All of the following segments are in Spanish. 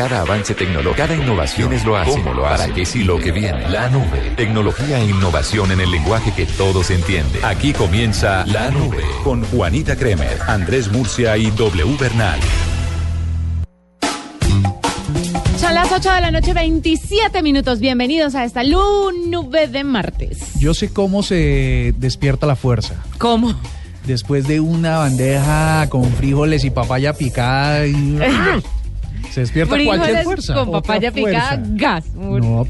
Cada avance tecnológico, cada innovación es lo hace. ¿Cómo lo hace? ¿Para qué sí lo que viene? La nube. Tecnología e innovación en el lenguaje que todos entienden. Aquí comienza La Nube con Juanita Kremer, Andrés Murcia y W Bernal. Son las 8 de la noche, 27 minutos. Bienvenidos a esta nube de martes. Yo sé cómo se despierta la fuerza. ¿Cómo? Después de una bandeja con frijoles y papaya picada. y- se despierta cualquier Frijoles fuerza. con papaya picada, fuerza. gas. No,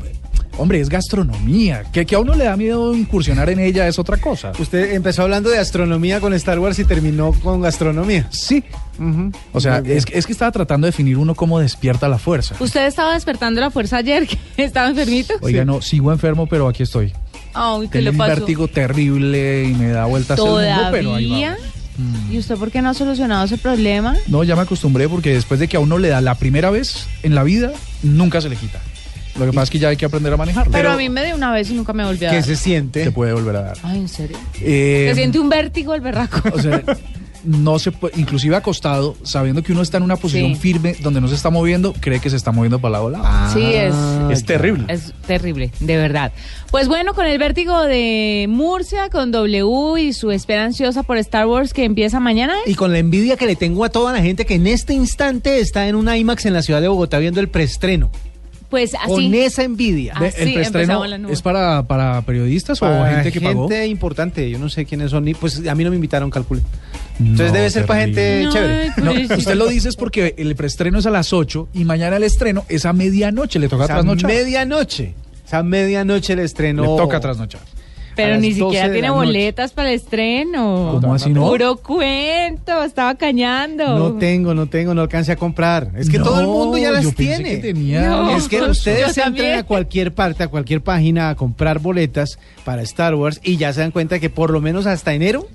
hombre, es gastronomía. Que, que a uno le da miedo incursionar en ella es otra cosa. Usted empezó hablando de astronomía con Star Wars y terminó con gastronomía. Sí. O sea, es, que- es que estaba tratando de definir uno cómo despierta la fuerza. ¿Usted estaba despertando la fuerza ayer que estaba enfermito? Oiga, no, sigo enfermo, pero aquí estoy. Ay, ¿qué Tengo le un pasó? vértigo terrible y me da vueltas el mundo, pero ahí vamos. Mm. ¿Y usted por qué no ha solucionado ese problema? No, ya me acostumbré porque después de que a uno le da la primera vez en la vida, nunca se le quita. Lo que pasa es que ya hay que aprender a manejarlo. Pero, a mí me dio una vez y nunca me volvió a ¿Qué dar. se siente? se puede volver a dar. Ay, ¿en serio? Eh, Se siente un vértigo el berraco. O sea, no se puede, inclusive acostado, sabiendo que uno está en una posición Sí. firme donde no se está moviendo, cree que se está moviendo para lado a lado. Sí, es, es terrible. es terrible, de verdad. Pues bueno, con el vértigo de Murcia, con W y su espera ansiosa por Star Wars que empieza mañana. ¿eh? Y con la envidia que le tengo a toda la gente que en este instante está en un IMAX en la ciudad de Bogotá viendo el preestreno. Pues así. Con esa envidia. Ah, ¿El preestreno la nube. es para, para periodistas o gente que pagó? gente importante, yo no sé quiénes son, ni- pues a mí no me invitaron, calcule. Entonces No, debe ser para gente No, chévere. No, usted lo dice es porque el preestreno es a las 8 y mañana el estreno es a medianoche. Le toca Esa trasnochar. medianoche. Esa medianoche el estreno. Le toca trasnochar. Pero ni las 12 siquiera tiene noche. boletas para el estreno. ¿Cómo así no? Puro cuento, estaba cañando. No tengo, no tengo, no alcancé a comprar. Es que No, todo el mundo ya las yo pensé tiene. que tenía No. Es que ustedes entran también. a cualquier parte, a cualquier página a comprar boletas para Star Wars y ya se dan cuenta que por lo menos hasta enero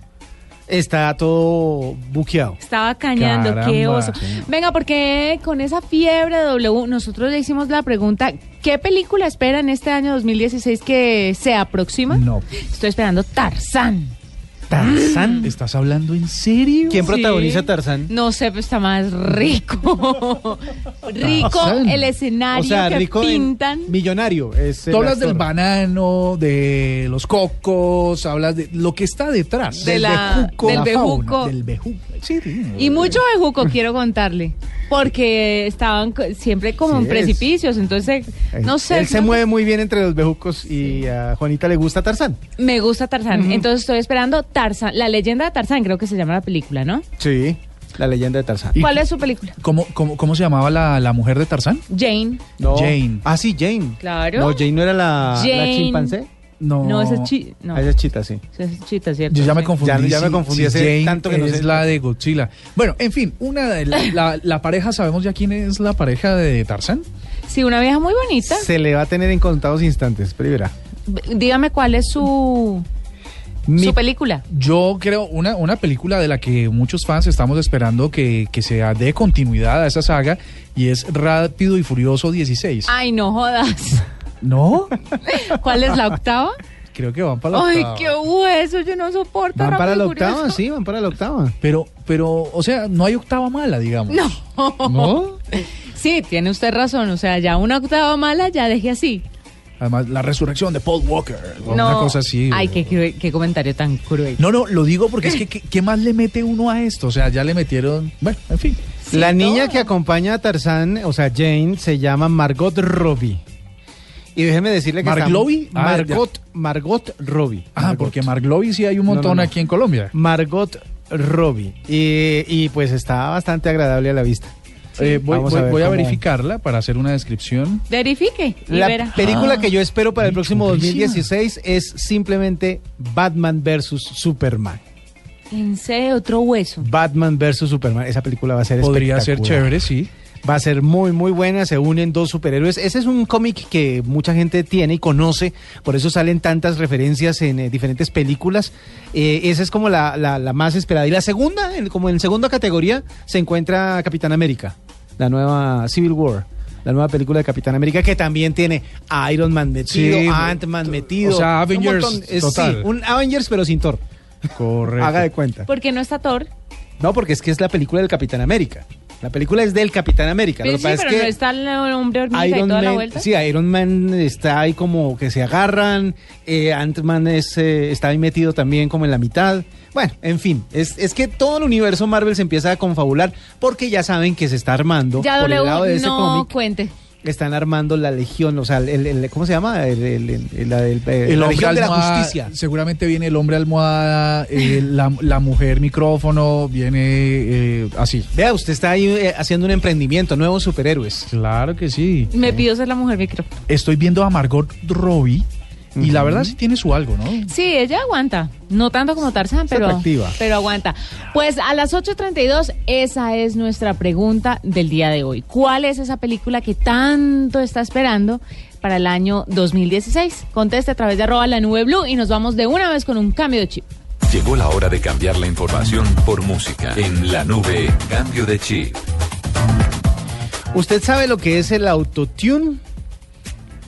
está todo buqueado. Estaba cañando, qué Caramba, oso. sí. Venga, porque con esa fiebre de W, nosotros le hicimos la pregunta, ¿qué película espera en este año 2016 que se aproxima? No. Estoy esperando Tarzán. ¿Tarzán? ¿Estás hablando en serio? ¿Quién Sí. protagoniza Tarzán? No sé, pero está más rico. rico Tarzán. el escenario O sea, que rico en- pintan. millonario. Es el Tú hablas del actor. banano, de los cocos, hablas de lo que está detrás. De del la- bejuco. del la fauna, bejuco. del bejuco. Sí, sí. Y mucho bejuco quiero contarle, porque estaban siempre como Sí, en es- precipicios, entonces no sé. Él se no- mueve muy bien entre los bejucos y a Juanita le gusta Tarzán. Me gusta Tarzán, entonces estoy esperando Tarzán, la leyenda de Tarzán, creo que se llama la película, ¿no? Sí. La leyenda de Tarzán. ¿Y ¿Cuál es su película? ¿Cómo, cómo, cómo se llamaba la, la mujer de Tarzán? Jane. No. Jane. Ah, sí, Jane. Claro. No, Jane no era la, la Jane. chimpancé. No, No, esa es chi no, Ah, esa es chita, sí. esa es chita, ¿cierto? Yo ya me confundí. Ya- ya me confundí si hace Jane tanto que no es sé. la de Godzilla. Bueno, en fin, una de la, la- la pareja, ¿sabemos ya quién es la pareja de Tarzán? Sí, una vieja muy bonita. Se le va a tener en contados instantes, primera. Dígame cuál es su, Mi- su película. Yo creo una, una película de la que muchos fans estamos esperando que, que se dé continuidad a esa saga y es Rápido y Furioso 16. Ay, no jodas. ¿No? ¿Cuál es la octava? Creo que van para la Ay, octava. qué hueso, yo no soporto. Van para la octava, sí, van para la octava. Pero, pero, o sea, no hay octava mala, digamos. No. ¿No? Sí, tiene usted razón. O sea, ya una octava mala, ya deje así. Además, la resurrección de Paul Walker. o una cosa así. Ay, o- qué, comentario tan cruel. No, no, lo digo porque es que ¿qué, qué más le mete uno a esto? O sea, ya le metieron... Bueno, en fin. Sí, la niña todo. que acompaña a Tarzán, o sea, Jane, se llama Margot Robbie. Y déjeme decirle que ¿Marglovie? Ah, Margot, Margot Robbie. Ah, Margot. porque Marglovie sí hay un No, no, montón no. aquí en Colombia. Margot Robbie. Y, y, pues está bastante agradable a la vista. Eh, voy a ver voy a verificarla para hacer una descripción. Verifique y La verá. película Ah, que yo espero para el próximo chulísima. 2016 es simplemente Batman vs. Superman. En serio, otro hueso. Batman vs. Superman. Esa película va a ser Podría ser chévere, sí. Va a ser muy, muy buena. Se unen dos superhéroes. Ese es un cómic que mucha gente tiene y conoce. Por eso salen tantas referencias en eh, diferentes películas. Eh, esa es como la, la- la más esperada. Y la segunda, en- como en segunda categoría, se encuentra Capitán América, la nueva Civil War. La nueva película de Capitán América que también tiene a Iron Man metido, Sí, Ant-Man o metido. sea, un Avengers montón. Es- total. sí, un Avengers pero sin Thor. Correcto. Haga de cuenta. Porque no está Thor. No, porque es que es la película del Capitán América. La película es del Capitán América. Lo Pero que sí, pasa pero es que no está el hombre hormiga y Iron toda la Man, vuelta. sí, Iron Man está ahí como que se agarran, eh, Ant-Man es, eh, está ahí metido también como en la mitad. Bueno, en fin, es, es que todo el universo Marvel se empieza a confabular porque ya saben que se está armando ya por el lado de W ese no cómic. cuente. Están armando la legión, o sea, el, el- ¿cómo se llama? El, el- el- el- la, el- eh, legión de la justicia. Seguramente viene el hombre almohada, eh, la, la mujer micrófono, viene eh, así. Vea, usted está ahí eh, haciendo un emprendimiento, nuevos superhéroes. Claro que sí. Me pido ser la mujer micro. Estoy viendo a Margot Robbie y la verdad sí tiene su algo, ¿no? Sí, ella aguanta. No tanto como Tarzán, pero, atractiva. pero aguanta. Pues a las 8.32, esa es nuestra pregunta del día de hoy. ¿Cuál es esa película que tanto está esperando para el año 2016? Conteste a través de arroba la nube blue y nos vamos de una vez con un cambio de chip. Llegó la hora de cambiar la información por música. En la nube, cambio de chip. ¿Usted sabe lo que es el autotune?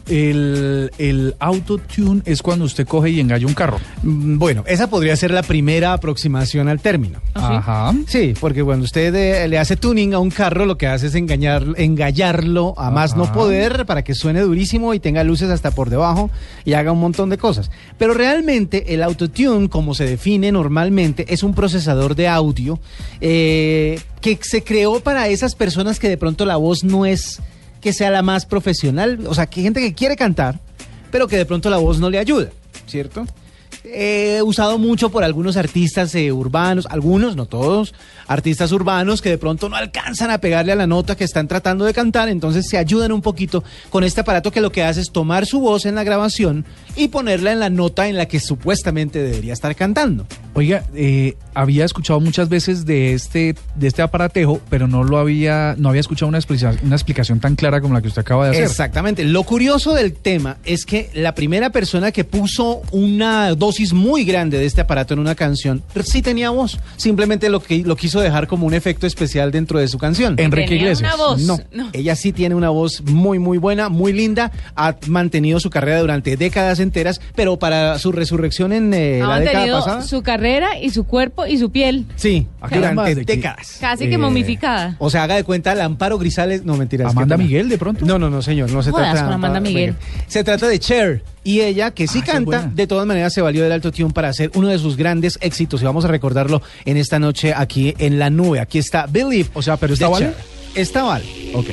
El, el autotune es cuando usted coge y engalla un carro. Mm, Bueno, esa podría ser la primera aproximación al término. Ajá. Sí, porque cuando usted eh, le hace tuning a un carro, lo que hace es engañar, engallarlo a más no poder para que suene durísimo y tenga luces hasta por debajo y haga un montón de cosas. Pero realmente el autotune, como se define normalmente, es un procesador de audio eh, que se creó para esas personas que de pronto la voz no es que sea la más profesional, o sea, que gente que quiere cantar, pero que de pronto la voz no le ayuda, ¿cierto? He usado mucho por algunos artistas eh, urbanos, algunos, no todos, artistas urbanos que de pronto no alcanzan a pegarle a la nota que están tratando de cantar, entonces se ayudan un poquito con este aparato que lo que hace es tomar su voz en la grabación y ponerla en la nota en la que supuestamente debería estar cantando. Oiga, eh, había escuchado muchas veces de este, de este aparatejo, pero no lo había, no había escuchado una explicación, una explicación tan clara como la que usted acaba de hacer. Exactamente. Lo curioso del tema es que la primera persona que puso una dosis muy grande de este aparato en una canción sí tenía voz. Simplemente lo, que, lo quiso dejar como un efecto especial dentro de su canción. Enrique Tenía Iglesias. una voz. No, No. ella sí tiene una voz muy, muy buena, muy linda. Ha mantenido su carrera durante décadas enteras, pero para su resurrección en eh, ha la década mantenido pasada. su carrera y su cuerpo y su piel. Sí, durante ¿de qué? décadas. Casi que Eh, momificada. O sea, haga de cuenta, el Amparo Grisales. No, mentiras. qué ¿Amanda pena. Miguel, de pronto? No, no, no, señor. No se Jodas trata de con Amanda Miguel. Se trata de Cher. Y ella, que sí Ah, esa es canta, buena. de todas maneras se valió del alto tune para hacer uno de sus grandes éxitos. Y vamos a recordarlo en esta noche aquí en la nube. Aquí está Believe. O sea, ¿pero esta de vale? Cher. Esta vale. Ok.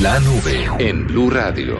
La nube en Blue Radio.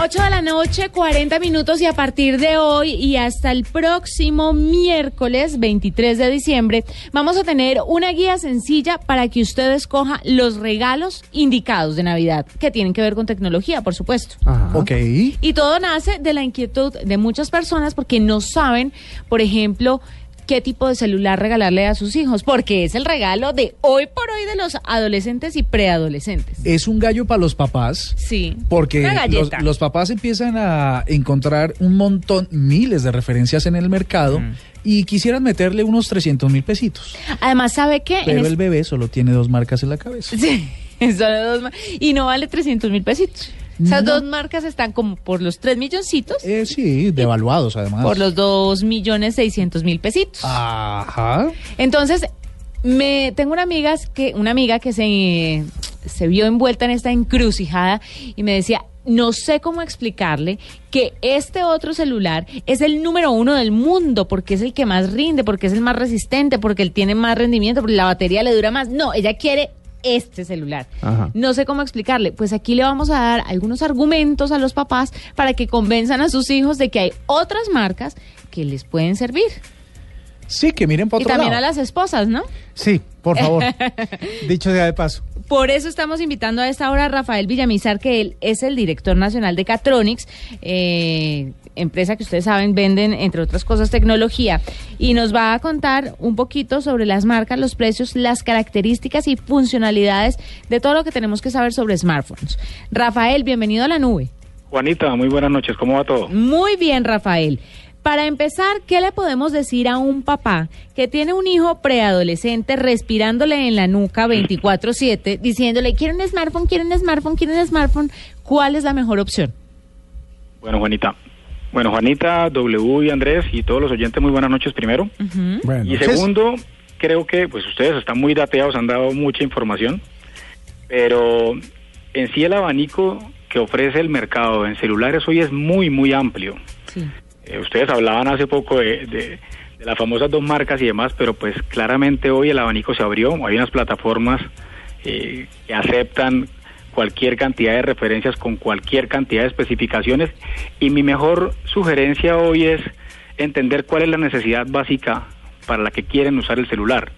8 de la noche, 40 minutos y a partir de hoy y hasta el próximo miércoles 23 de diciembre vamos a tener una guía sencilla para que usted escoja los regalos indicados de Navidad, que tienen que ver con tecnología, por supuesto. Ok. Y todo nace de la inquietud de muchas personas porque no saben, por ejemplo, qué tipo de celular regalarle a sus hijos, porque es el regalo de hoy por hoy de los adolescentes y preadolescentes. Es un gallo para los papás. Sí. Porque los, los papás empiezan a encontrar un montón, miles de referencias en el mercado y quisieran meterle unos 300 mil pesitos. Además, ¿sabe qué? Pero es- el bebé solo tiene dos marcas en la cabeza. Sí, son dos mar- y no vale 300 mil pesitos. Esas No. dos marcas están como por los 3 milloncitos, Eh, sí, devaluados además. por los 2 millones 600 mil pesitos. Ajá. Entonces, me tengo una amiga que, una amiga que se, se vio envuelta en esta encrucijada y me decía, no sé cómo explicarle que este otro celular es el número uno del mundo porque es el que más rinde, porque es el más resistente, porque él tiene más rendimiento, porque la batería le dura más. No, ella quiere este celular. Ajá. No sé cómo explicarle. Pues aquí le vamos a dar algunos argumentos a los papás para que convenzan a sus hijos de que hay otras marcas que les pueden servir. Sí, que miren para Y también lado. a las esposas, ¿no? Sí, por favor. Dicho sea de paso. Por eso estamos invitando a esta hora a Rafael Villamizar, que él es el director nacional de Catronics, eh, empresa que ustedes saben venden, entre otras cosas, tecnología, y nos va a contar un poquito sobre las marcas, los precios, las características y funcionalidades de todo lo que tenemos que saber sobre smartphones. Rafael, bienvenido a la nube. Juanita, muy buenas noches, ¿cómo va todo? Muy bien, Rafael. Para empezar, ¿qué le podemos decir a un papá que tiene un hijo preadolescente respirándole en la nuca 24/7, diciéndole, quiero un smartphone, quiero un smartphone, quiero un smartphone? ¿Cuál es la mejor opción? Bueno, Juanita. Bueno, Juanita, W y Andrés y todos los oyentes, muy buenas noches primero. Bueno, Y segundo, creo que pues ustedes están muy dateados, han dado mucha información, pero en sí el abanico que ofrece el mercado en celulares hoy es muy, muy amplio. Sí. Eh, ustedes hablaban hace poco de, las famosas dos marcas y demás, pero pues claramente hoy el abanico se abrió. Hay unas plataformas eh, que aceptan cualquier cantidad de referencias con cualquier cantidad de especificaciones y mi mejor sugerencia hoy es entender cuál es la necesidad básica para la que quieren usar el celular.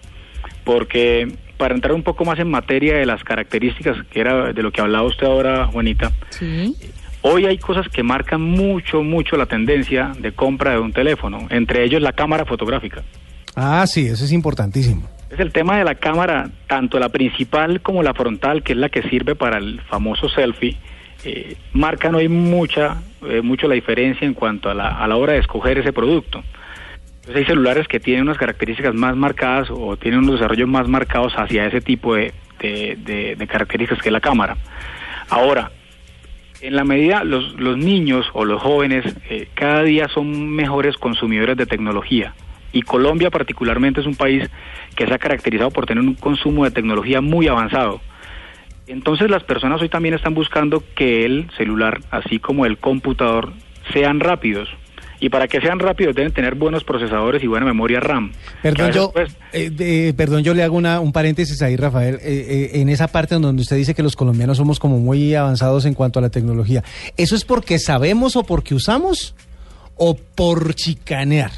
Porque para entrar un poco más en materia de las características, que era de lo que hablaba usted ahora, Juanita, Sí. Hoy hay cosas que marcan mucho, mucho la tendencia de compra de un teléfono, entre ellos la cámara fotográfica. Ah, sí, eso es importantísimo. Es el tema de la cámara, tanto la principal como la frontal, que es la que sirve para el famoso selfie, eh, marcan hoy mucha, eh, mucho la diferencia en cuanto a la, a la hora de escoger ese producto. Entonces hay celulares que tienen unas características más marcadas o tienen unos desarrollos más marcados hacia ese tipo de, de- de- de características que es la cámara. Ahora, en la medida los, los niños o los jóvenes eh, cada día son mejores consumidores de tecnología y Colombia particularmente es un país que se ha caracterizado por tener un consumo de tecnología muy avanzado. Entonces las personas hoy también están buscando que el celular, así como el computador, sean rápidos. Y para que sean rápidos deben tener buenos procesadores y buena memoria RAM. Perdón, yo, pues, eh, perdón, yo le hago una, un paréntesis ahí, Rafael, eh, eh, en esa parte donde usted dice que los colombianos somos como muy avanzados en cuanto a la tecnología. ¿Eso es porque sabemos o porque usamos o por chicanear?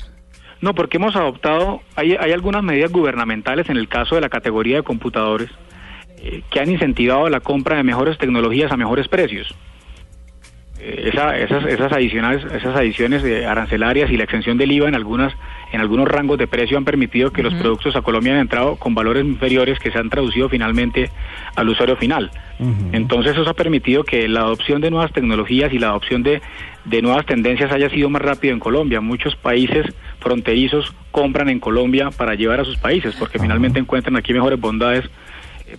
No, porque hemos adoptado, hay, hay algunas medidas gubernamentales en el caso de la categoría de computadores que han incentivado la compra de mejores tecnologías a mejores precios. Esa- esas, esas adicionales, esas adiciones de arancelarias y la exención del IVA en algunas, en algunos rangos de precio han permitido que los productos a Colombia han entrado con valores inferiores que se han traducido finalmente al usuario final. Entonces eso ha permitido que la adopción de nuevas tecnologías y la adopción de, de nuevas tendencias haya sido más rápido en Colombia. Muchos países fronterizos compran en Colombia para llevar a sus países porque finalmente encuentran aquí mejores bondades,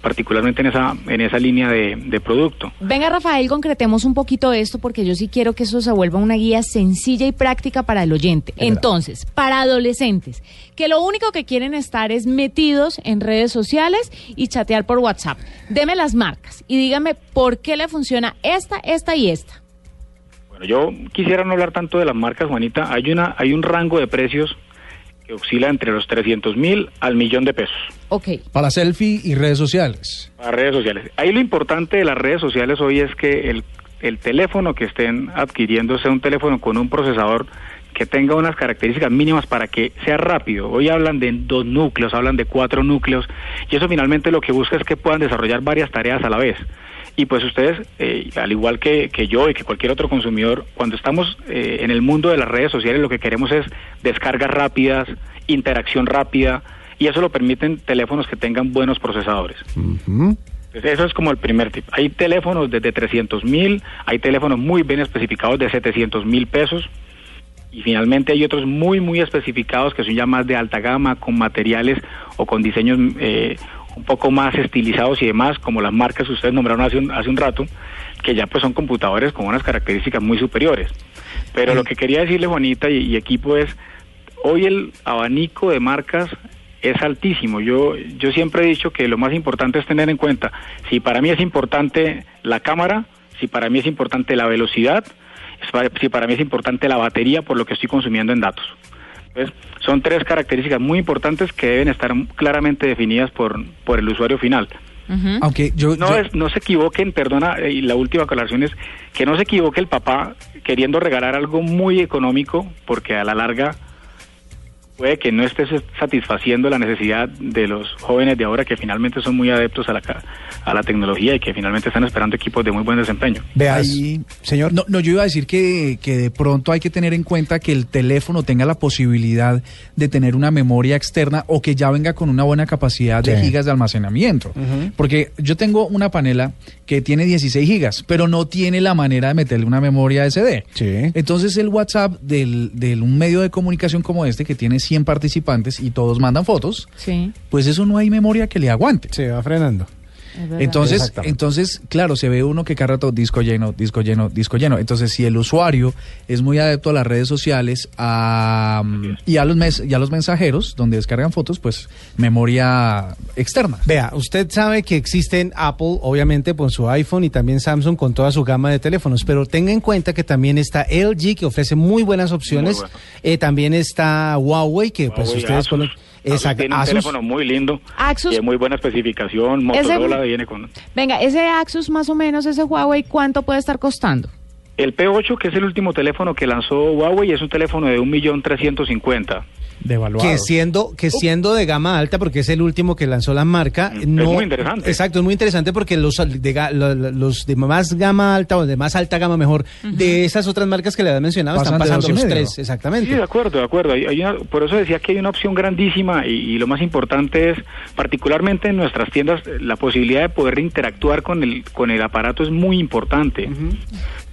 particularmente en esa, en esa línea de, de producto. Venga, Rafael, concretemos un poquito esto porque yo sí quiero que eso se vuelva una guía sencilla y práctica para el oyente. Entonces, para adolescentes, que lo único que quieren estar es metidos en redes sociales y chatear por WhatsApp. Deme las marcas y dígame por qué le funciona esta, esta y esta. Bueno, yo quisiera no hablar tanto de las marcas, Juanita. Hay una, hay un rango de precios que oscila entre los 300 mil al millón de pesos. Ok. Para selfie y redes sociales. Para redes sociales. Ahí lo importante de las redes sociales hoy es que el, el teléfono que estén adquiriendo sea un teléfono con un procesador que tenga unas características mínimas para que sea rápido. Hoy hablan de dos núcleos, hablan de cuatro núcleos, y eso finalmente lo que busca es que puedan desarrollar varias tareas a la vez. Y pues ustedes, eh, al igual que, que, yo y que cualquier otro consumidor, cuando estamos eh, en el mundo de las redes sociales, lo que queremos es descargas rápidas, interacción rápida, y eso lo permiten teléfonos que tengan buenos procesadores. Entonces, eso es como el primer tip. Hay teléfonos desde 300 mil, hay teléfonos muy bien especificados de 700 mil pesos, y finalmente hay otros muy, muy especificados que son ya más de alta gama, con materiales o con diseños eh, un poco más estilizados y demás, como las marcas que ustedes nombraron hace un, hace un rato, que ya pues son computadores con unas características muy superiores. Pero lo que quería decirle Juanita y, y equipo es, hoy el abanico de marcas es altísimo. Yo, yo siempre he dicho que lo más importante es tener en cuenta, si para mí es importante la cámara, si para mí es importante la velocidad, si para mí es importante la batería por lo que estoy consumiendo en datos. Entonces, son tres características muy importantes que deben estar claramente definidas por, por el usuario final. Uh -huh. Aunque yo, no, yo... Es, no se equivoquen, perdona, y la última aclaración es que no se equivoque el papá queriendo regalar algo muy económico, porque a la larga puede que no estés satisfaciendo la necesidad de los jóvenes de ahora que finalmente son muy adeptos a la, a la tecnología y que finalmente están esperando equipos de muy buen desempeño. Vea ahí, señor. No, no, yo iba a decir que, que de pronto hay que tener en cuenta que el teléfono tenga la posibilidad de tener una memoria externa o que ya venga con una buena capacidad de Sí. gigas de almacenamiento. Uh -huh. Porque yo tengo una panela que tiene 16 gigas, pero no tiene la manera de meterle una memoria SD. Sí. Entonces el WhatsApp del, del un medio de comunicación como este que tiene 100 participantes y todos mandan fotos, Sí. pues eso no hay memoria que le aguante. Se va frenando. Entonces, entonces, claro, se ve uno que cada rato disco lleno, disco lleno, disco lleno. Entonces, si el usuario es muy adepto a las redes sociales a, y, a los mes, y a los mensajeros, donde descargan fotos, pues memoria externa. Vea, usted sabe que existen Apple, obviamente, con su iPhone y también Samsung con toda su gama de teléfonos, pero tenga en cuenta que también está LG, que ofrece muy buenas opciones. Muy bueno. Eh, también está Huawei, que pues ustedes Asus. Exacto, tiene un Asus. teléfono muy lindo, y de muy buena especificación, Ese- Motorola viene con... Venga, ese Axus más o menos, ese Huawei, ¿cuánto puede estar costando? El P8, que es el último teléfono que lanzó Huawei, es un teléfono de 1.350.000. Devaluado. Que siendo, que siendo de gama alta, porque es el último que lanzó la marca, Mm, es no, muy interesante. Exacto, es muy interesante porque los de, los de más gama alta o de más alta gama mejor, de esas otras marcas que le había mencionado, Pasan están pasando los tres, exactamente. Sí, de acuerdo, de acuerdo. Hay- hay una- por eso decía que hay una opción grandísima y, y lo más importante es, particularmente en nuestras tiendas, la posibilidad de poder interactuar con el, con el aparato es muy importante.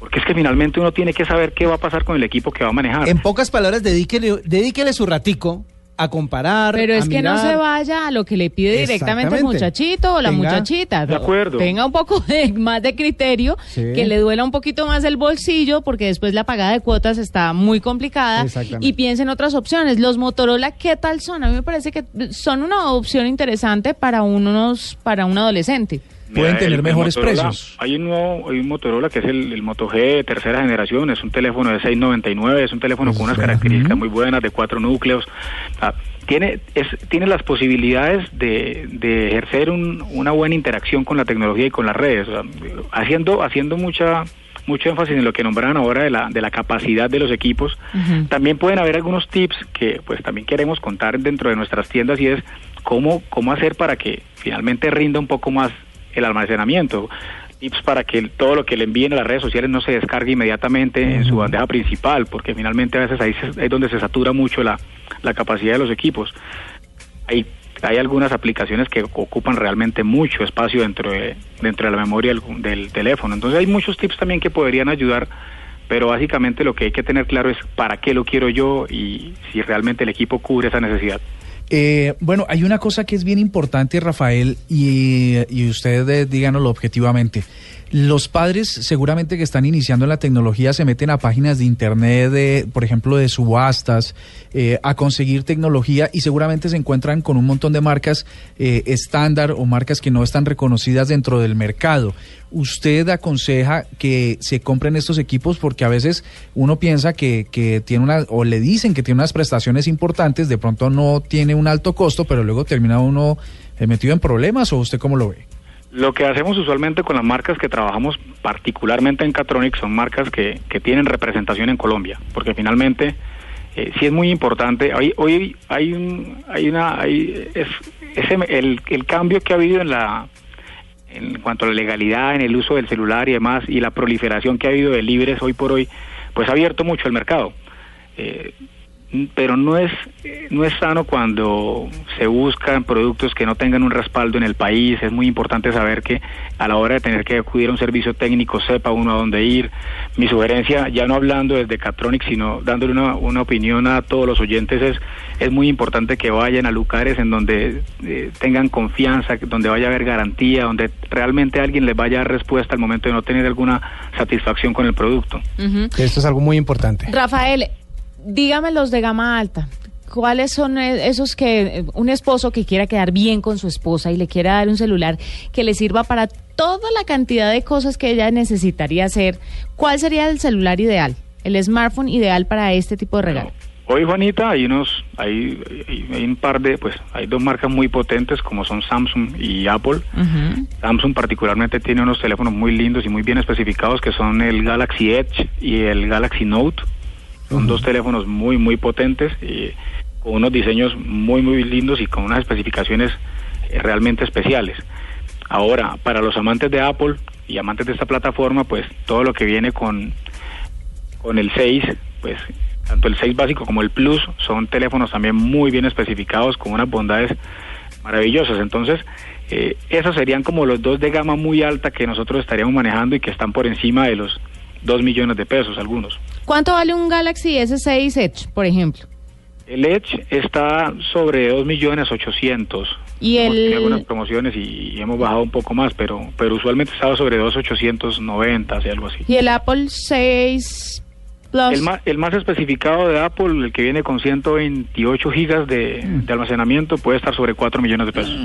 Porque es que finalmente uno tiene que saber qué va a pasar con el equipo que va a manejar. En pocas palabras, dedíquele, dedíquele su ratico a comparar. Pero a es que no se vaya a lo que le pide directamente el muchachito o la Tenga- muchachita. De acuerdo. Tenga un poco de, más de criterio, Sí. que le duela un poquito más el bolsillo, porque después la pagada de cuotas está muy complicada. Exactamente. Y piense en otras opciones. Los Motorola, ¿qué tal son? A mí me parece que son una opción interesante para unos, para un adolescente. Pueden tener mejores Motorola- precios. Hay un, nuevo, hay un Motorola que es el, el Moto G de tercera generación, es un teléfono de 699, es un teléfono con unas características muy buenas, de cuatro núcleos. Ah, tiene, es, tiene las posibilidades de, de ejercer un- una buena interacción con la tecnología y con las redes, o sea, haciendo, haciendo mucha mucho énfasis en lo que nombraron ahora de la, de la capacidad de los equipos. También pueden haber algunos tips que pues también queremos contar dentro de nuestras tiendas y es cómo, cómo hacer para que finalmente rinda un poco más el almacenamiento. Tips para que todo lo que le envíen a las redes sociales no se descargue inmediatamente en su bandeja principal, porque finalmente a veces ahí es donde se satura mucho la, la capacidad de los equipos. Hay, hay algunas aplicaciones que ocupan realmente mucho espacio dentro de, dentro de la memoria del, del teléfono. Entonces hay muchos tips también que podrían ayudar, pero básicamente lo que hay que tener claro es para qué lo quiero yo y si realmente el equipo cubre esa necesidad. Eh, bueno, hay una cosa que es bien importante, Rafael, y, y ustedes díganoslo objetivamente. Los padres seguramente que están iniciando en la tecnología se meten a páginas de internet, de, por ejemplo, de subastas, eh, a conseguir tecnología y seguramente se encuentran con un montón de marcas eh, estándar o marcas que no están reconocidas dentro del mercado. ¿Usted aconseja que se compren estos equipos? Porque a veces uno piensa que, que tiene una, o le dicen que tiene unas prestaciones importantes, de pronto no tiene un alto costo, pero luego termina uno eh, metido en problemas o usted cómo lo ve? Lo que hacemos usualmente con las marcas que trabajamos, particularmente en Catronic, son marcas que, que tienen representación en Colombia, porque finalmente eh, sí es muy importante. Hoy, hoy hay un, hay una, hay, es, ese, el, el cambio que ha habido en la, en cuanto a la legalidad, en el uso del celular y demás, y la proliferación que ha habido de libres hoy por hoy, pues ha abierto mucho el mercado. Eh, pero no es no es sano cuando se buscan productos que no tengan un respaldo en el país. Es muy importante saber que a la hora de tener que acudir a un servicio técnico sepa uno a dónde ir. Mi sugerencia, ya no hablando desde Catronic, sino dándole una, una opinión a todos los oyentes, es, es muy importante que vayan a lugares en donde eh, tengan confianza, donde vaya a haber garantía, donde realmente alguien les vaya a dar respuesta al momento de no tener alguna satisfacción con el producto. Esto es algo muy importante. Rafael, dígame los de gama alta. ¿Cuáles son eh, esos que eh, un esposo que quiera quedar bien con su esposa y le quiera dar un celular que le sirva para toda la cantidad de cosas que ella necesitaría hacer? ¿Cuál sería el celular ideal, el smartphone ideal para este tipo de regalo? Hoy, Juanita, hay unos, hay, un par de, pues, hay dos marcas muy potentes como son Samsung y Apple. Samsung particularmente tiene unos teléfonos muy lindos y muy bien especificados que son el Galaxy Edge y el Galaxy Note. Son dos teléfonos muy, muy potentes y con unos diseños muy, muy lindos y con unas especificaciones eh, realmente especiales. Ahora, para los amantes de Apple y amantes de esta plataforma, pues todo lo que viene con, con el 6, pues tanto el 6 básico como el Plus son teléfonos también muy bien especificados con unas bondades maravillosas. Entonces, eh, esos serían como los dos de gama muy alta que nosotros estaríamos manejando y que están por encima de los 2 millones de pesos algunos. ¿Cuánto vale un Galaxy S6 Edge, por ejemplo? El Edge está sobre 2 millones 800. Y Hemos tenido el- algunas promociones y, y hemos bajado un poco más, pero pero usualmente estaba sobre 2.890, así algo así. Y el Apple 6 Plus. El más, el más especificado de Apple, el que viene con 128 gigas de, Mm. de almacenamiento, puede estar sobre 4 millones de pesos.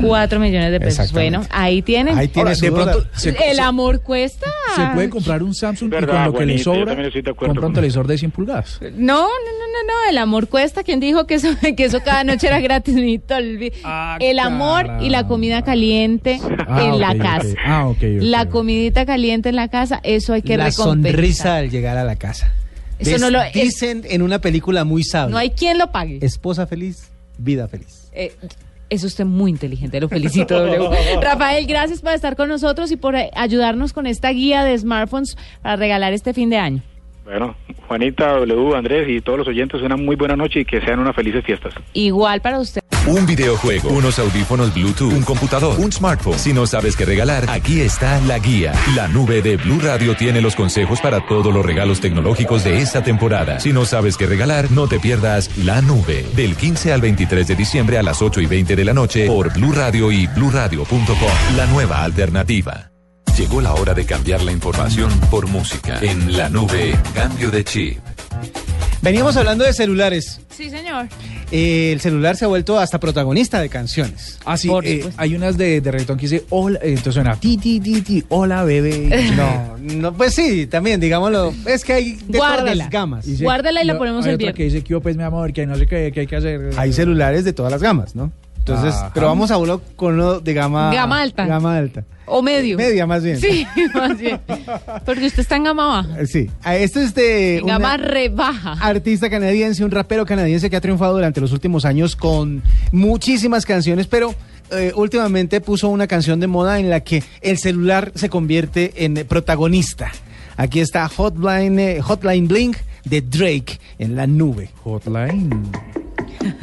4 millones de pesos. Bueno, ahí tienen. Ahí tiene de pronto se, el se- amor cuesta. se puede comprar un Samsung Verdad, y con lo que le sobra compra un con- televisor de 100 pulgadas. No, no, no, no, no, el amor cuesta. ¿Quién dijo que eso, que eso cada noche era gratis? Ah, el amor y la comida caliente Ah, en ok, la casa. Ah, ok, ok, La comidita caliente en la casa, eso hay que la recompensar. sonrisa al llegar a la casa. Eso no lo- es- dicen en una película muy sabia. No hay quien lo pague. Esposa feliz, vida feliz. Eh, es usted muy inteligente, lo felicito. W. Rafael, gracias por estar con nosotros y por eh, ayudarnos con esta guía de smartphones para regalar este fin de año. Bueno, Juanita, W, Andrés y todos los oyentes, una muy buena noche y que sean unas felices fiestas. Igual para usted. Un videojuego, unos audífonos Bluetooth, un computador, un smartphone. Si no sabes qué regalar, aquí está la guía. La nube de Blue Radio tiene los consejos para todos los regalos tecnológicos de esta temporada. Si no sabes qué regalar, no te pierdas La Nube. Del 15 al 23 de diciembre a las 8 y 20 de la noche por Blue Radio y bluradio.com. La nueva alternativa. Llegó la hora de cambiar la información por música. En La Nube, cambio de chip. Veníamos hablando de celulares. Sí, señor. Eh, el celular se ha vuelto hasta protagonista de canciones. Ah, sí, Por eh, hay unas de, de reggaetón que dice, hola, eh, entonces suena ti, ti, ti, ti, hola, bebé. No, no, pues sí, también, digámoslo. Es que hay de todas las gamas. Dice, Guárdela y la ponemos hay el otra viernes. que dice, ¿qué pues, mi amor? Que no sé qué, qué hay que hacer. Hay celulares de todas las gamas, ¿no? Entonces, Ajá. pero vamos a uno con uno de gama... Gama alta. Gama alta. O medio. Media, más bien. Sí, más bien. Porque usted está en gama baja. Eh, Sí. Ah, Esto es de En gama rebaja. artista canadiense, un rapero canadiense que ha triunfado durante los últimos años con muchísimas canciones, pero eh, últimamente puso una canción de moda en la que el celular se convierte en eh, protagonista. Aquí está Hotline, eh, Hotline Blink de Drake en la nube. Hotline.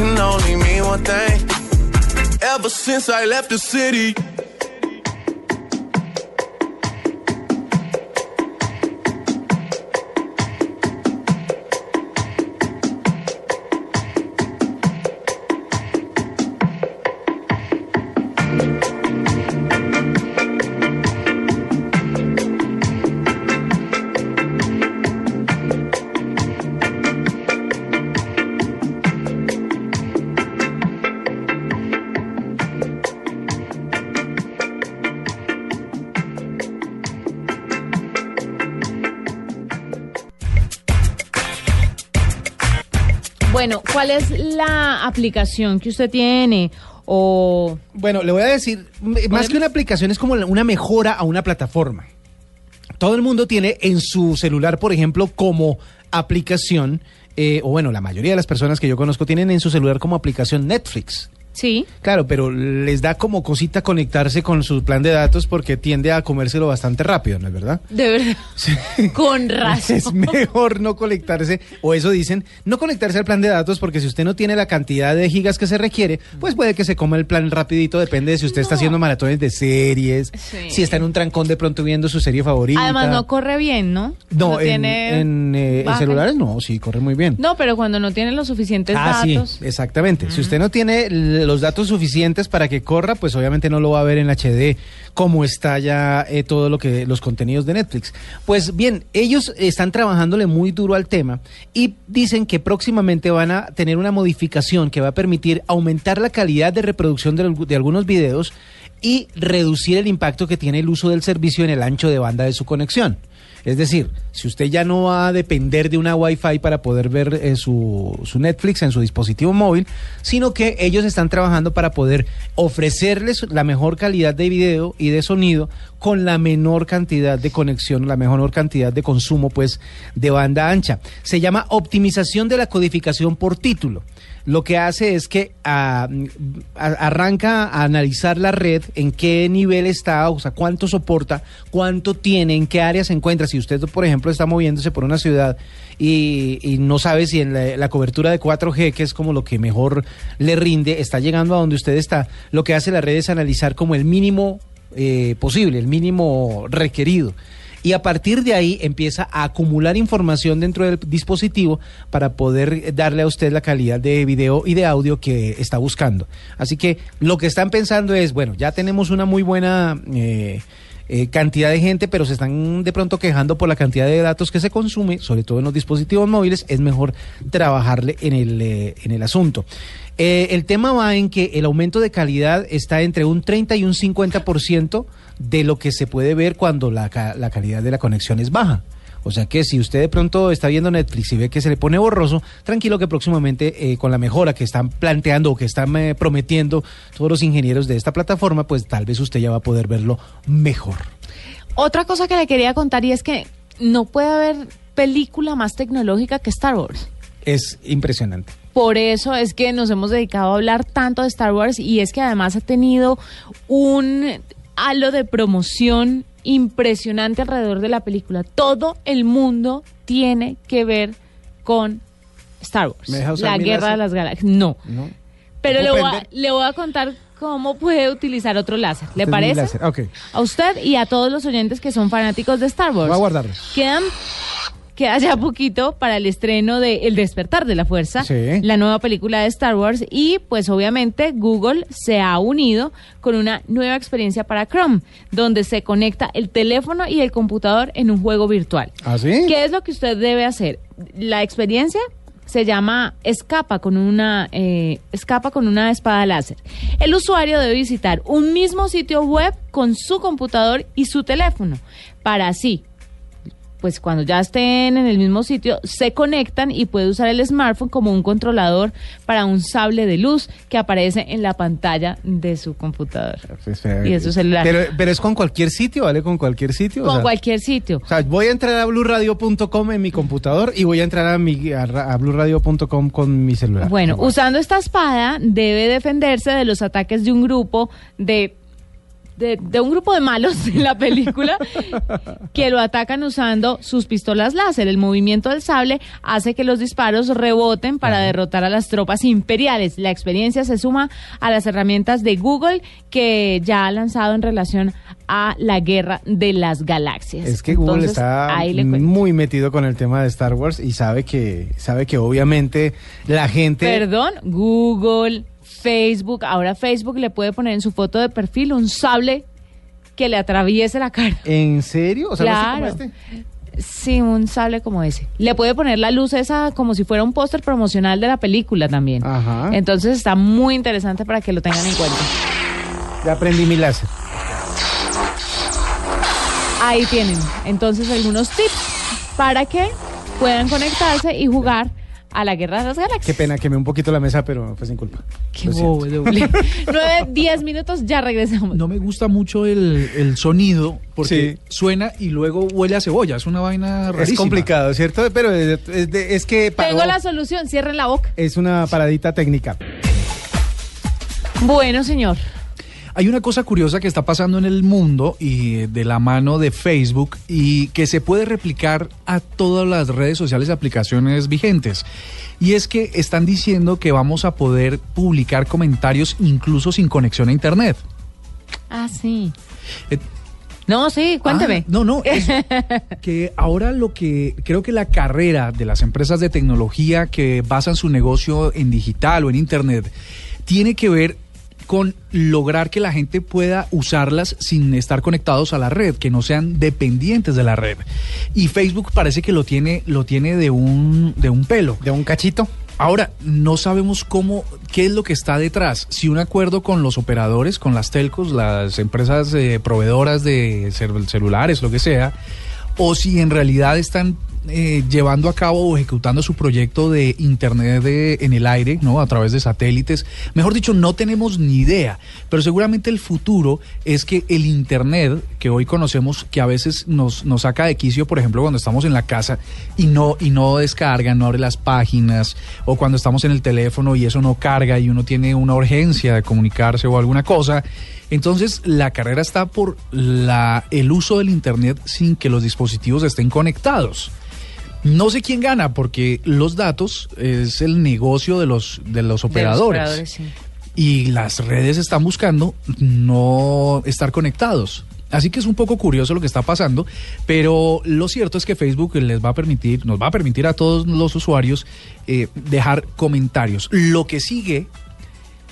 can only mean one thing. Ever since I left the city. Aplicación que usted tiene? O Bueno, le voy a decir, más que una aplicación es como una mejora a una plataforma. Todo el mundo tiene en su celular, por ejemplo, como aplicación, eh, o bueno, la mayoría de las personas que yo conozco tienen en su celular como aplicación Netflix. Sí, Claro, pero les da como cosita conectarse con su plan de datos porque tiende a comérselo bastante rápido, ¿no es verdad? de verdad. Con razón. Es mejor no conectarse, o eso dicen, no conectarse al plan de datos porque si usted no tiene la cantidad de gigas que se requiere, pues puede que se coma el plan rapidito, depende de si usted está haciendo maratones de series, Sí. si está en un trancón de pronto viendo su serie favorita. Además no corre bien, ¿no? No, en, tiene en, eh, en celulares no, sí, corre muy bien. No, pero cuando no tiene los suficientes Ah, datos. sí, exactamente. Si usted no tiene los datos suficientes para que corra, pues obviamente no lo va a ver en HD como está ya eh, todo lo que los contenidos de Netflix. Pues bien, ellos están trabajándole muy duro al tema y dicen que próximamente van a tener una modificación que va a permitir aumentar la calidad de reproducción de, de algunos videos y reducir el impacto que tiene el uso del servicio en el ancho de banda de su conexión. Es decir, si usted ya no va a depender de una Wi-Fi para poder ver eh, su, su Netflix en su dispositivo móvil, sino que ellos están trabajando para poder ofrecerles la mejor calidad de video y de sonido con la menor cantidad de conexión, la menor cantidad de consumo pues de banda ancha. Se llama optimización de la codificación por título lo que hace es que ah, a- arranca a analizar la red, en qué nivel está, o sea, cuánto soporta, cuánto tiene, en qué área se encuentra. Si usted, por ejemplo, está moviéndose por una ciudad y, y no sabe si en la, la cobertura de 4G, que es como lo que mejor le rinde, está llegando a donde usted está, lo que hace la red es analizar como el mínimo eh, posible, el mínimo requerido y a partir de ahí empieza a acumular información dentro del dispositivo para poder darle a usted la calidad de video y de audio que está buscando. Así que lo que están pensando es, bueno, ya tenemos una muy buena... eh, eh, cantidad de gente, pero se están de pronto quejando por la cantidad de datos que se consume, sobre todo en los dispositivos móviles, es mejor trabajarle en el, eh, en el asunto. Eh, el tema va en que el aumento de calidad está entre un 30 y un 50% de lo que se puede ver cuando la, la calidad de la conexión es baja. O sea que si usted de pronto está viendo Netflix y ve que se le pone borroso, tranquilo que próximamente eh, con la mejora que están planteando o que están eh, prometiendo todos los ingenieros de esta plataforma, pues tal vez usted ya va a poder verlo mejor. Otra cosa que le quería contar y es que no puede haber película más tecnológica que Star Wars. Es impresionante. Por eso es que nos hemos dedicado a hablar tanto de Star Wars y es que además ha tenido un halo de promoción impresionante alrededor de la película. Todo el mundo tiene que ver con Star Wars. ¿Me deja usar La guerra láser? de las galaxias. No. ¿no? Pero ¿Me le voy, a, prender? le voy a contar cómo puede utilizar otro láser. ¿Le parece? láser. Ok. A usted y a todos los oyentes que son fanáticos de Star Wars. Voy a guardarlo. Quedan queda ya poquito para el estreno de El despertar de la fuerza, Sí. la nueva película de Star Wars y pues obviamente Google se ha unido con una nueva experiencia para Chrome, donde se conecta el teléfono y el computador en un juego virtual. ¿Ah, sí? ¿Qué es lo que usted debe hacer? La experiencia se llama escapa con una eh, escapa con una espada láser. El usuario debe visitar un mismo sitio web con su computador y su teléfono para así pues cuando ya estén en el mismo sitio, se conectan y puede usar el smartphone como un controlador para un sable de luz que aparece en la pantalla de su computador. Y de su celular. Pero, pero es con cualquier sitio, ¿vale? Con cualquier sitio. o Con sea, cualquier sitio. O sea, voy a entrar a blurradio.com en mi computador y voy a entrar a, mi, a, a blurradio.com con mi celular. Bueno, usando esta espada debe defenderse de los ataques de un grupo de, de, de un grupo de malos en la película que lo atacan usando sus pistolas láser. El movimiento del sable hace que los disparos reboten para derrotar a las tropas imperiales. La experiencia se suma a las herramientas de Google que ya ha lanzado en relación a la guerra de las galaxias. Es que Google Entonces, está muy metido con el tema de Star Wars y sabe que sabe que obviamente la gente Perdón, Google, Facebook. Ahora Facebook le puede poner en su foto de perfil un sable que le atraviese la cara. ¿En serio? O sea, no Claro. como este. Sí, un sable como ese. Le puede poner la luz esa como si fuera un póster promocional de la película también. Ajá. Entonces está muy interesante para que lo tengan en cuenta. Ya aprendí mi láser. Ahí tienen entonces algunos tips para que puedan conectarse y jugar a la guerra de las Qué galaxias. pena, quemé un poquito la mesa, pero fue sin culpa. Qué bobo, doble. Nueve, diez minutos, ya regresamos. No me gusta mucho el, el sonido porque Sí. suena y luego huele a cebolla. Es una vaina rarísima. Es complicado, ¿cierto? Pero es, es de- es que paró- Tengo la solución, cierren la boca. es una paradita técnica. Bueno, señor. Hay una cosa curiosa que está pasando en el mundo y de la mano de Facebook y que se puede replicar a todas las redes sociales y aplicaciones vigentes. Y es que están diciendo que vamos a poder publicar comentarios incluso sin conexión a Internet. Ah, sí. Eh, No, sí, cuénteme. Ah, no, no, eso. que ahora lo que creo que la carrera de las empresas de tecnología que basan su negocio en digital o en internet tiene que ver con lograr que la gente pueda usarlas sin estar conectados a la red, que no sean dependientes de la red. Y Facebook parece que lo tiene, lo tiene de un, de un pelo. De un cachito. Ahora, no sabemos cómo, qué es lo que está detrás. Si un acuerdo con los operadores, con las telcos, las empresas eh, proveedoras de cel- celulares, lo que sea, o si en realidad están eh, llevando a cabo o ejecutando su proyecto de Internet de- en el aire, ¿no? A través de satélites. Mejor dicho, no tenemos ni idea, pero seguramente el futuro es que el Internet que hoy conocemos, que a veces nos, nos saca de quicio, por ejemplo, cuando estamos en la casa y no, y no descarga, no abre las páginas, o cuando estamos en el teléfono y eso no carga y uno tiene una urgencia de comunicarse o alguna cosa. Entonces, la carrera está por la, el uso del Internet sin que los dispositivos estén conectados. No sé quién gana, porque los datos es el negocio de los, de los operadores. operadores, sí. Y las redes están buscando no estar conectados. Así que es un poco curioso lo que está pasando, pero lo cierto es que Facebook les va a permitir, nos va a permitir a todos los usuarios eh, dejar comentarios. Lo que sigue,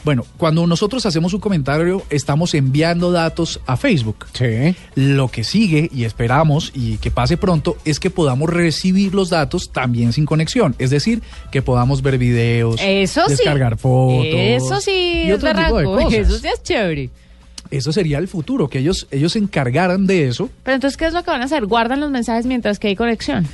bueno, cuando nosotros hacemos un comentario, estamos enviando datos a Facebook. Sí. Lo que sigue y esperamos y que pase pronto es que podamos recibir los datos también sin conexión. Es decir, que podamos ver videos, Eso sí. descargar fotos. Eso sí, y es otro tipo de cosas. Eso sí es chévere. Eso sería el futuro, que ellos, ellos se encargaran de eso. Pero entonces, ¿qué es lo que van a hacer? Guardan los mensajes mientras que hay conexión.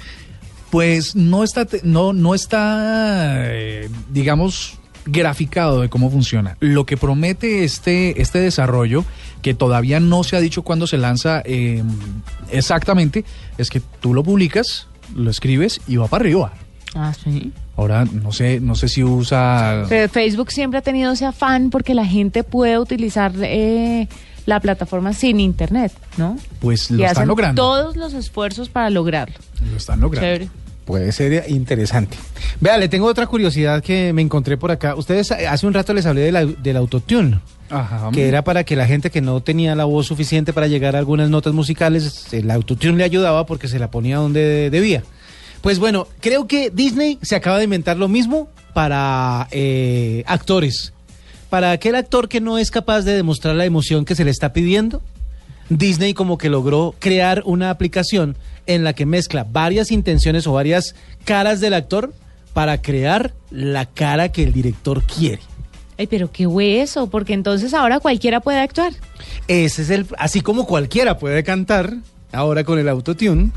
Pues no está, no, no está, eh, digamos, graficado de cómo funciona. Lo que promete este, este desarrollo, que todavía no se ha dicho cuándo se lanza eh, exactamente, es que tú lo publicas, lo escribes y va para arriba. Ah, sí. Ahora no sé, no sé si usa. Pero Facebook siempre ha tenido ese afán porque la gente puede utilizar eh, la plataforma sin internet, ¿no? Pues y lo están hacen logrando. todos los esfuerzos para lograrlo. Lo están logrando. Chévere. Puede ser interesante. Vea, le tengo otra curiosidad que me encontré por acá. Ustedes eh, hace un rato les hablé del au- del autotune. Ajá. que era para que la gente que no tenía la voz suficiente para llegar a algunas notas musicales, el autotune le ayudaba porque se la ponía donde debía. Pues bueno, creo que Disney se acaba de inventar lo mismo para eh, actores. Para aquel actor que no es capaz de demostrar la emoción que se le está pidiendo, Disney como que logró crear una aplicación en la que mezcla varias intenciones o varias caras del actor para crear la cara que el director quiere. Ay, pero qué hueso, porque entonces ahora cualquiera puede actuar. Ese es el, así como cualquiera puede cantar, ahora con el autotune,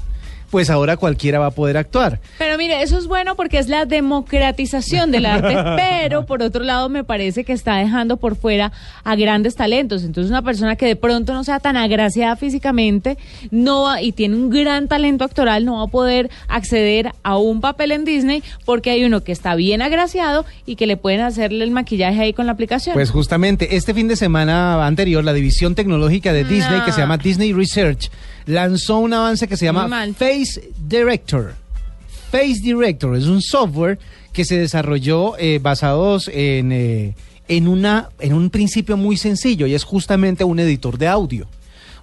pues ahora cualquiera va a poder actuar. Pero mire, eso es bueno porque es la democratización del arte, pero por otro lado me parece que está dejando por fuera a grandes talentos. Entonces una persona que de pronto no sea tan agraciada físicamente no va- y tiene un gran talento actoral no va a poder acceder a un papel en Disney porque hay uno que está bien agraciado y que le pueden hacerle el maquillaje ahí con la aplicación. Pues justamente este fin de semana anterior, la división tecnológica de Disney, que se llama Disney Research, lanzó un avance que se llama mal. Face Director. Face Director es un software que se desarrolló eh, basados en, eh, en, una, en un principio muy sencillo y es justamente un editor de audio.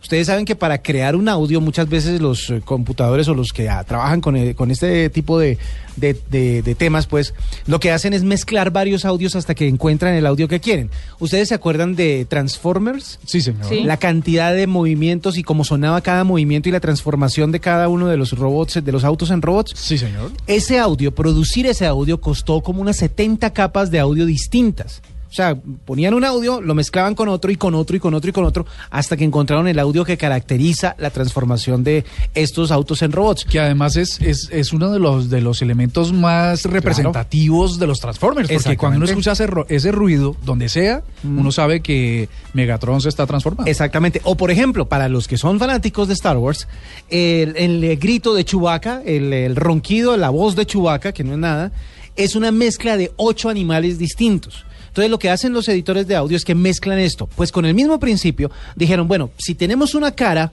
Ustedes saben que para crear un audio muchas veces los eh, computadores o los que ah, trabajan con, eh, con este tipo de, de- de- de temas, pues lo que hacen es mezclar varios audios hasta que encuentran el audio que quieren. ¿Ustedes se acuerdan de Transformers? Sí, señor. Sí. La cantidad de movimientos y cómo sonaba cada movimiento y la transformación de cada uno de los robots, de los autos en robots. Sí, señor. Ese audio, producir ese audio costó como unas 70 capas de audio distintas. O sea, ponían un audio, lo mezclaban con otro y con otro y con otro y con otro, hasta que encontraron el audio que caracteriza la transformación de estos autos en robots. Que además es, es, es uno de los, de los elementos más representativos de los Transformers. Porque cuando uno escucha ese, ese ruido, donde sea, uno sabe que Megatron se está transformando. Exactamente. O por ejemplo, para los que son fanáticos de Star Wars, el, el grito de Chewbacca, el, el ronquido, la voz de Chewbacca, que no es nada, es una mezcla de ocho animales distintos. Entonces lo que hacen los editores de audio es que mezclan esto. Pues con el mismo principio dijeron, bueno, si tenemos una cara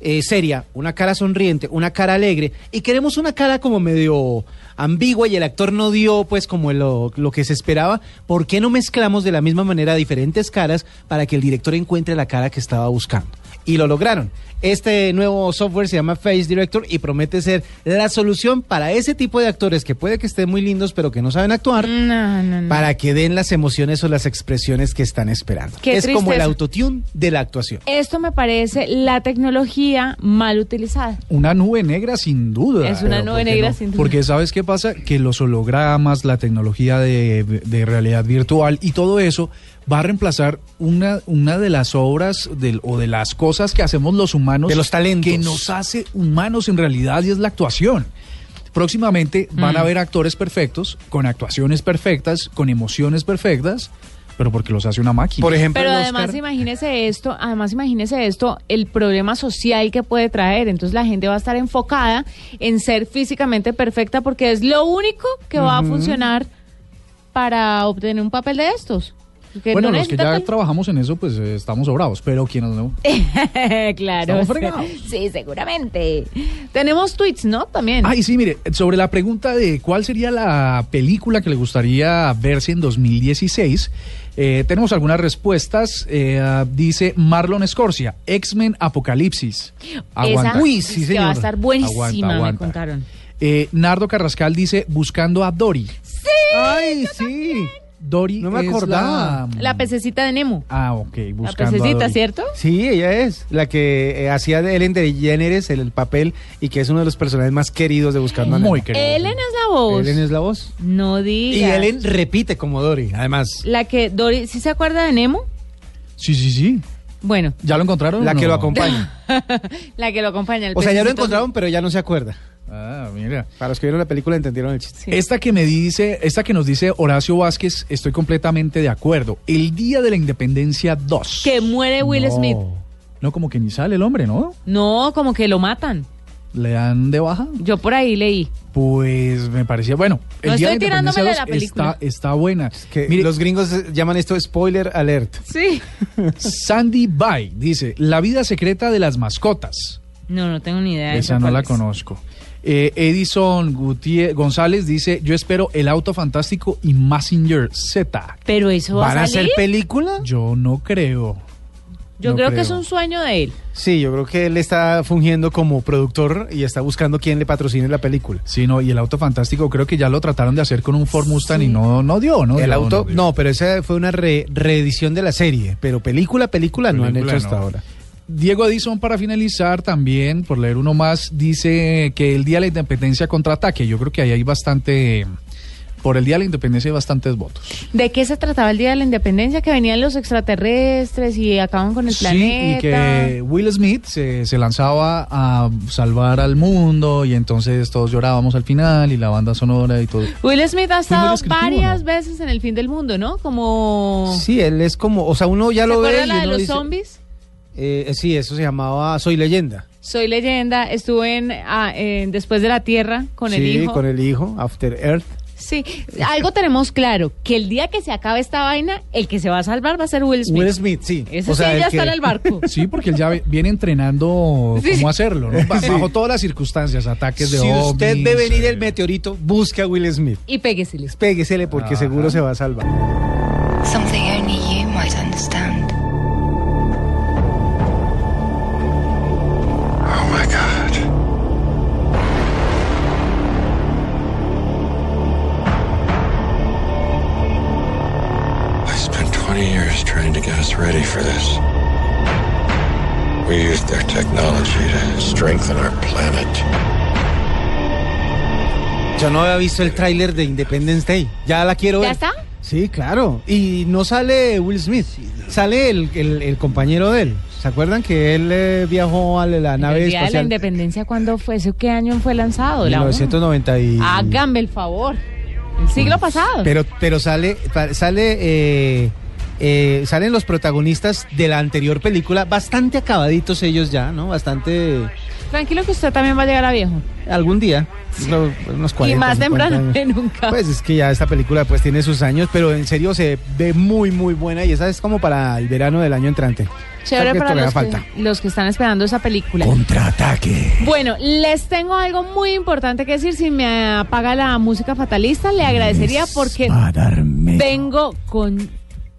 eh, seria, una cara sonriente, una cara alegre y queremos una cara como medio ambigua y el actor no dio pues como lo, lo que se esperaba, ¿por qué no mezclamos de la misma manera diferentes caras para que el director encuentre la cara que estaba buscando? Y lo lograron. Este nuevo software se llama Face Director y promete ser la solución para ese tipo de actores que puede que estén muy lindos pero que no saben actuar No, no, no. para que den las emociones o las expresiones que están esperando. Qué es como el tristeza. autotune de la actuación. Esto me parece la tecnología mal utilizada. Una nube negra sin duda. Es una nube ¿por qué negra no? sin duda. Porque sabes qué pasa? Que los hologramas, la tecnología de, de realidad virtual y todo eso va a reemplazar una, una de las obras del, o de las cosas que hacemos los humanos. De los talentos. Que nos hace humanos en realidad y es la actuación. Próximamente van a Mm. haber actores perfectos, con actuaciones perfectas, con emociones perfectas, pero porque los hace una máquina. Por ejemplo, Pero además Oscar- imagínese esto, además imagínese esto, el problema social que puede traer. Entonces la gente va a estar enfocada en ser físicamente perfecta porque es lo único que va a funcionar para obtener un papel de estos. Que bueno, no los que ya tan- trabajamos en eso, pues eh, estamos sobrados, pero quienes no. claro. Sí, seguramente. Tenemos tweets, ¿no? También. Ay, sí, mire, sobre la pregunta de cuál sería la película que le gustaría verse en 2016, eh, tenemos algunas respuestas. Eh, dice Marlon Scorsia, X-Men Apocalipsis. Aguanta. Esa Uy, sí, que va a estar buenísima, Aguanta, me contaron. Nardo Carrascal dice Buscando a Dory. Ay, sí. Dory No me es acordaba. la- La pececita de Nemo. Ah, ok, La Buscando a pececita, Dory. ¿cierto? Sí, ella es la que eh, hacía de Ellen DeGeneres el, el papel y que es uno de los personajes más queridos de Buscando a Nemo. Muy querido. Ellen es la voz. Ellen es la voz. No Y diga. Ellen repite como Dory, además. La que Dory, ¿sí se acuerda de Nemo? Sí, sí, sí. Bueno, ¿Ya lo encontraron? La que lo acompaña. la que lo acompaña. el O sea, ya lo encontraron, pero ya no se acuerda. Ah, mira. Para los que vieron la película entendieron el chiste. Sí. Esta que me dice, esta que nos dice Horacio Vázquez, estoy completamente de acuerdo. El día de la Independencia 2. Que muere Will No. Smith. No, como que ni sale el hombre, ¿no? No, como que lo matan. ¿Le dan de baja? Yo por ahí leí. Pues me parecía, bueno, el día de estoy la de 2 la película. está, está buena. Que Mire, los gringos llaman esto spoiler alert. Sí. Sandy Bay dice, la vida secreta de las mascotas. No, no tengo ni idea. de Esa no la es. conozco. Eh, Edison Gutiérrez González dice, yo espero el auto fantástico y Massinger Z. Pero eso va ¿Van a a salir. hacer película? Yo no creo. Yo no creo, que es un sueño de él. Sí, yo creo que él está fungiendo como productor y está buscando quién le patrocine la película. Sí, no, y el auto fantástico creo que ya lo trataron de hacer con un Ford Mustang y no, no dio, ¿no? el dio, auto, dio. no, pero esa fue una re- reedición de la serie, pero película, película, no han hecho hasta ahora. Diego Edison, para finalizar también, por leer uno más, dice que el Día de la Independencia contraataque. Yo creo que ahí hay bastante, por el Día de la Independencia hay bastantes votos. ¿De qué se trataba el Día de la Independencia? Que venían los extraterrestres y acaban con el Sí, planeta. y que Will Smith se, se lanzaba a salvar al mundo y entonces todos llorábamos al final y la banda sonora y todo. Will Smith ha estado varias ¿no? veces en el fin del mundo, ¿no? Como... Sí, él es como, o sea, uno ya ¿Se lo ve y la de uno los dice, zombies? Eh, sí, eso se llamaba Soy Leyenda. Soy leyenda, estuve en, ah, en Después de la Tierra con el sí, hijo. con el hijo, After Earth. Sí, algo tenemos claro, que el día que se acabe esta vaina, el que se va a salvar va a ser Will Smith. Will Smith, sí. Ese O sea, sí ya que- está en el barco. Sí, porque él ya viene entrenando Sí, cómo sí. hacerlo, ¿no? Ba- Bajo todas las circunstancias, ataques de Si usted ve venir eh, el meteorito, busque a Will Smith. Y pégueseles. Péguesele porque Ajá. seguro se va a salvar. Something us ready for this. We used their technology to strengthen our planet. Yo no había visto el tráiler de Independence Day. Ya la quiero ¿Ya ver. está? Sí, claro. Y no sale Will Smith. Sale el, el- el compañero de él. ¿Se acuerdan que él eh, viajó a la nave el día de la espacial? Independencia, ¿cuándo fue? ¿Eso qué año fue lanzado? La uno. 1990 y... Háganme el favor. El siglo pasado. Pero, pero sale, sale, eh, eh, salen los protagonistas de la anterior película, bastante acabaditos ellos ya, ¿no? Bastante, Tranquilo que usted también va a llegar a viejo. algún día, no, unos 40, y más 50 temprano que nunca. Pues es que ya esta película pues tiene sus años, pero en serio se ve muy muy buena y esa es como para el verano del año entrante. Chévere para los falta. que, los que están esperando esa película. Contraataque. Bueno, les tengo algo muy importante que decir. Si me apaga la música fatalista, le agradecería porque vengo con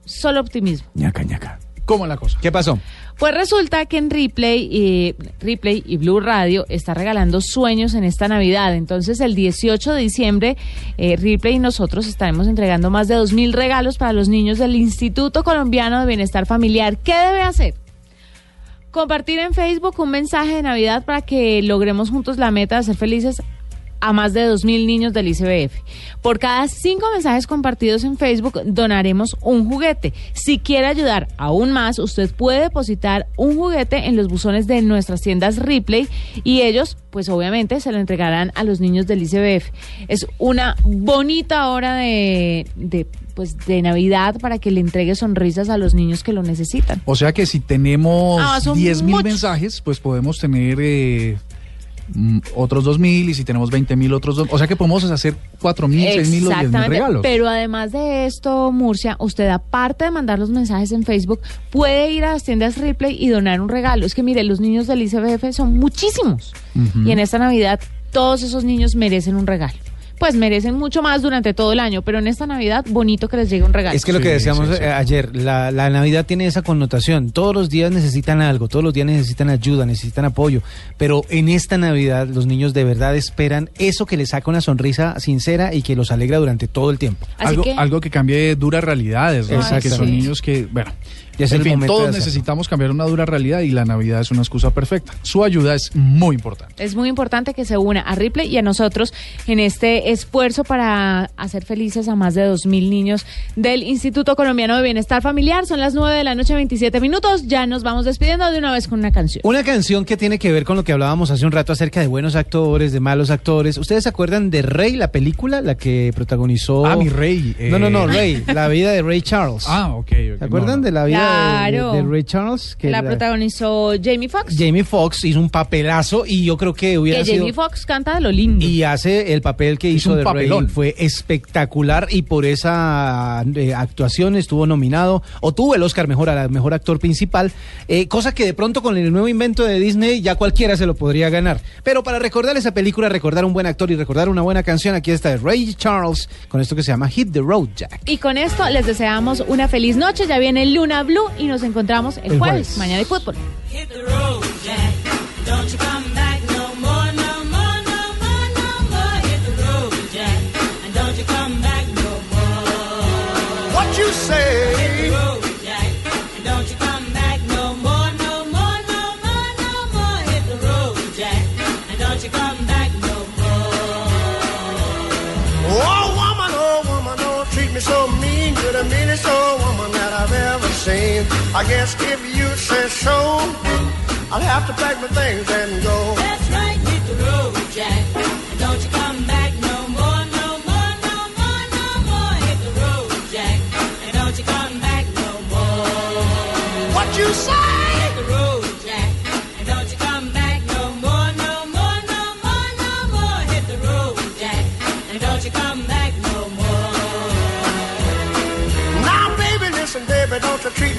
solo optimismo. ñaca, ñaca. ¿Cómo es la cosa? ¿Qué pasó? Pues resulta que en Replay, y Replay y Blue Radio está regalando sueños en esta Navidad. Entonces, el 18 de diciembre, eh, Replay y nosotros estaremos entregando más de 2.000 regalos para los niños del Instituto Colombiano de Bienestar Familiar. ¿Qué debe hacer? Compartir en Facebook un mensaje de Navidad para que logremos juntos la meta de ser felices a más de 2.000 niños del ICBF. Por cada cinco mensajes compartidos en Facebook, donaremos un juguete. Si quiere ayudar aún más, usted puede depositar un juguete en los buzones de nuestras tiendas Ripley y ellos, pues obviamente, se lo entregarán a los niños del ICBF. Es una bonita hora de, de pues de Navidad para que le entregue sonrisas a los niños que lo necesitan. O sea que si tenemos Ah, son 10 mil mensajes, pues podemos tener eh, otros 2 mil y si tenemos 20 mil otros dos. O sea que podemos hacer 4 mil, 6 mil o 10 mil Exactamente, regalos. pero además de esto, Murcia, usted aparte de mandar los mensajes en Facebook, puede ir a las tiendas Ripley y donar un regalo. Es que mire, los niños del ICBF son muchísimos y en esta Navidad todos esos niños merecen un regalo. Pues merecen mucho más durante todo el año, pero en esta Navidad bonito que les llegue un regalo. Es que lo que decíamos eh, ayer, la, la Navidad tiene esa connotación. Todos los días necesitan algo, todos los días necesitan ayuda, necesitan apoyo. Pero en esta Navidad los niños de verdad esperan eso que les saca una sonrisa sincera y que los alegra durante todo el tiempo. algo, algo que cambie duras realidades, ¿no? Que son niños que, bueno, Ya es en el fin, momento todos necesitamos cambiar una dura realidad y la Navidad es una excusa perfecta. Su ayuda es muy importante. Es muy importante que se una a Ripley y a nosotros en este esfuerzo para hacer felices a más de 2.000 niños del Instituto Colombiano de Bienestar Familiar. Son las 9 de la noche, 27 minutos. Ya nos vamos despidiendo de una vez con una canción. Una canción que tiene que ver con lo que hablábamos hace un rato acerca de buenos actores, de malos actores. ¿Ustedes se acuerdan de Rey, la película, la que protagonizó? Ah, mi Rey. No, no, no, eh. Rey, la vida de Ray Charles. Ah, ok. ¿Se acuerdan de la vida Claro. de Ray Charles? Que La protagonizó Jamie Foxx. Jamie Foxx hizo un papelazo y yo creo que hubiera Que sido... Jamie Foxx canta de lo lindo. Y hace el papel que hizo un de papelón. Rey. Fue espectacular y por esa eh, actuación estuvo nominado o tuvo el Oscar mejor a la mejor actor principal. eh, cosa que de pronto con el nuevo invento de Disney ya cualquiera se lo podría ganar. Pero para recordar esa película, recordar un buen actor y recordar una buena canción, aquí está Ray Charles con esto que se llama Hit the Road Jack. Y con esto les deseamos una feliz noche. Ya viene Luna Blue y nos encontramos el, El jueves. jueves. Mañana hay fútbol. Hit the road, Jack. Don't you come back no more, no more, no more, no more. Hit the road, Jack. And don't you come back no more. What you say? Hit the road, Jack. And don't you come back no more, no more, no more, no more. Hit the road, Jack. And don't you come back no more. Oh, woman, oh, woman, don't treat me so mean. You're the meanest old I've ever seen. I guess if you say so, I'll have to pack my things and go. That's right, hit the road, Jack.